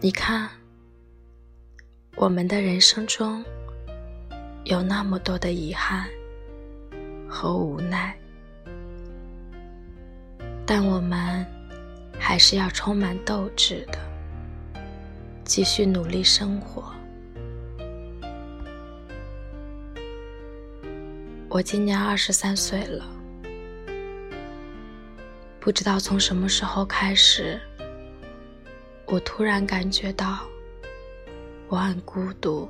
你看，我们的人生中有那么多的遗憾和无奈，但我们还是要充满斗志的，继续努力生活。我今年二十三岁了，不知道从什么时候开始，我突然感觉到我很孤独。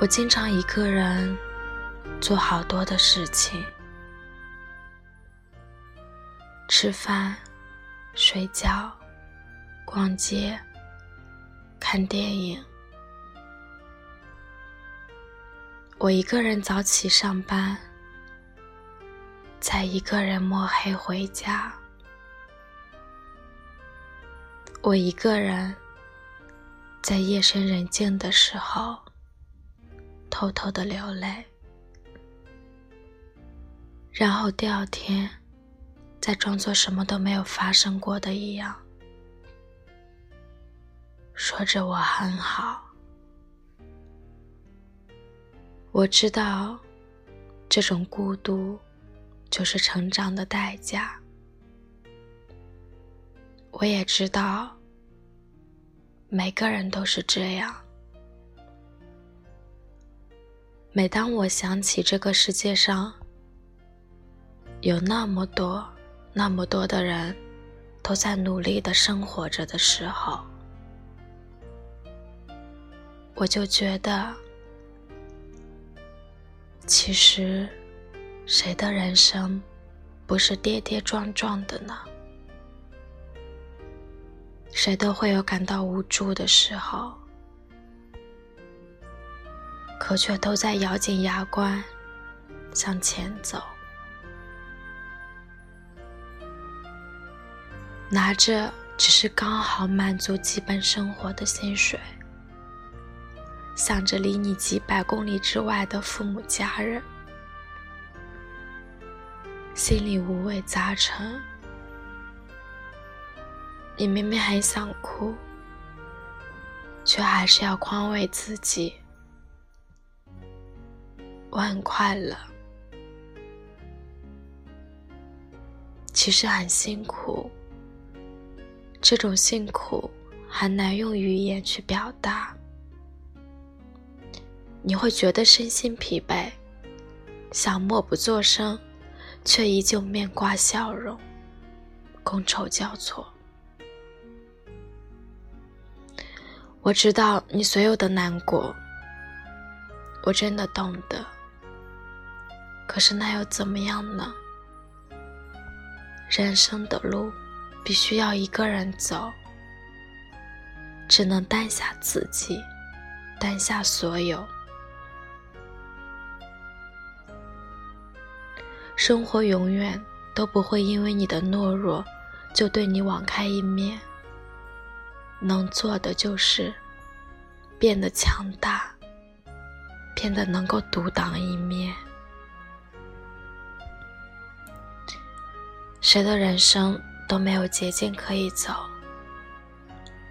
我经常一个人做好多的事情，吃饭、睡觉、逛街、看电影。我一个人早起上班，再一个人摸黑回家。我一个人在夜深人静的时候偷偷的流泪，然后第二天再装作什么都没有发生过的一样，说着我很好。我知道，这种孤独就是成长的代价。我也知道，每个人都是这样。每当我想起这个世界上有那么多、那么多的人都在努力的生活着的时候，我就觉得。其实，谁的人生不是跌跌撞撞的呢？谁都会有感到无助的时候，可却都在咬紧牙关向前走，拿着只是刚好满足基本生活的薪水。想着离你几百公里之外的父母家人，心里五味杂陈。你明明很想哭，却还是要宽慰自己。我很快乐，其实很辛苦。这种辛苦很难用语言去表达。你会觉得身心疲惫，想默不作声，却依旧面挂笑容，觥筹交错。我知道你所有的难过，我真的懂得。可是那又怎么样呢？人生的路必须要一个人走，只能担下自己，担下所有。生活永远都不会因为你的懦弱就对你网开一面。能做的就是变得强大，变得能够独当一面。谁的人生都没有捷径可以走。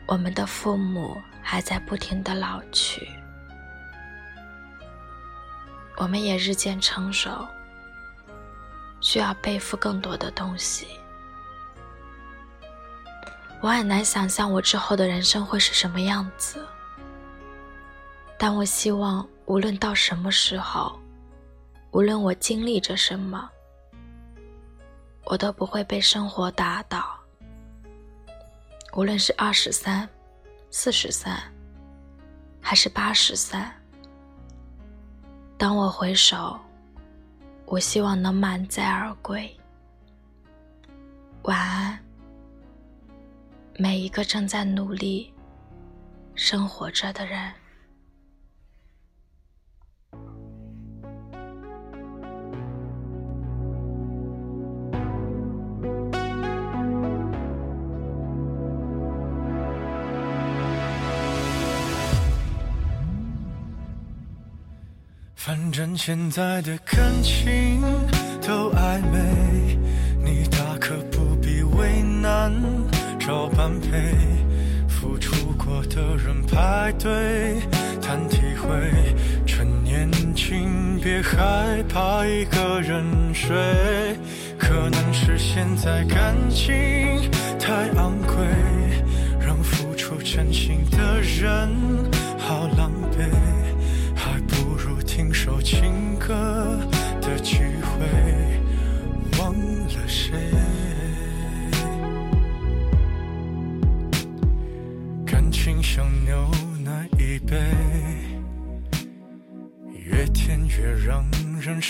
我们的父母还在不停的老去，我们也日渐成熟。需要背负更多的东西，我很难想象我之后的人生会是什么样子。但我希望，无论到什么时候，无论我经历着什么，我都不会被生活打倒。无论是二十三、四十三，还是八十三，当我回首。我希望能满载而归。晚安，每一个正在努力生活着的人。反正现在的感情都暧昧，你大可不必为难。找般配，付出过的人排队谈体会。趁年轻，别害怕一个人睡。可能是现在感情太昂贵，让付出真心的人好狼狈，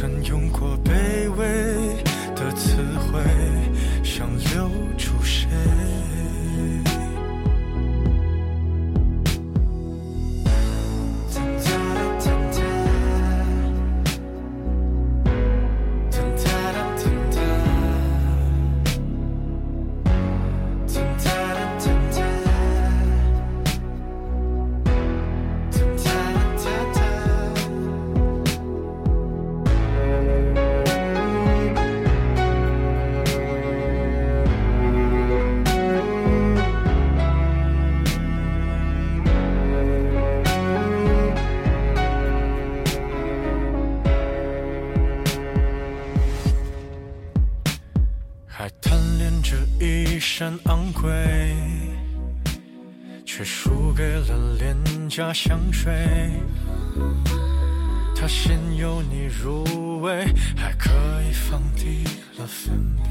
曾用过悲一身昂贵，却输给了廉价香水。它先由你入味，还可以放低了分贝。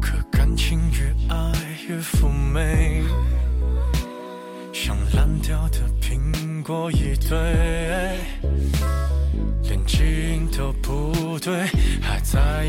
可感情越爱越妩媚，像烂掉的苹果一堆。连基因都不对，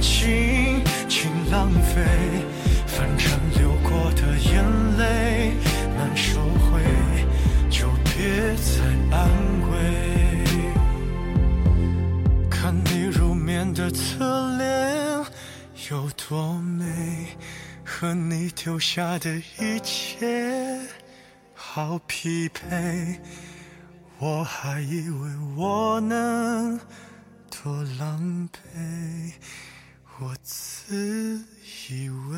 尽情浪费。反正流过的眼泪难收回，就别再安慰。看你入眠的侧脸有多美，和你丢下的一切。好匹配，我还以为我能多狼狈，我自以为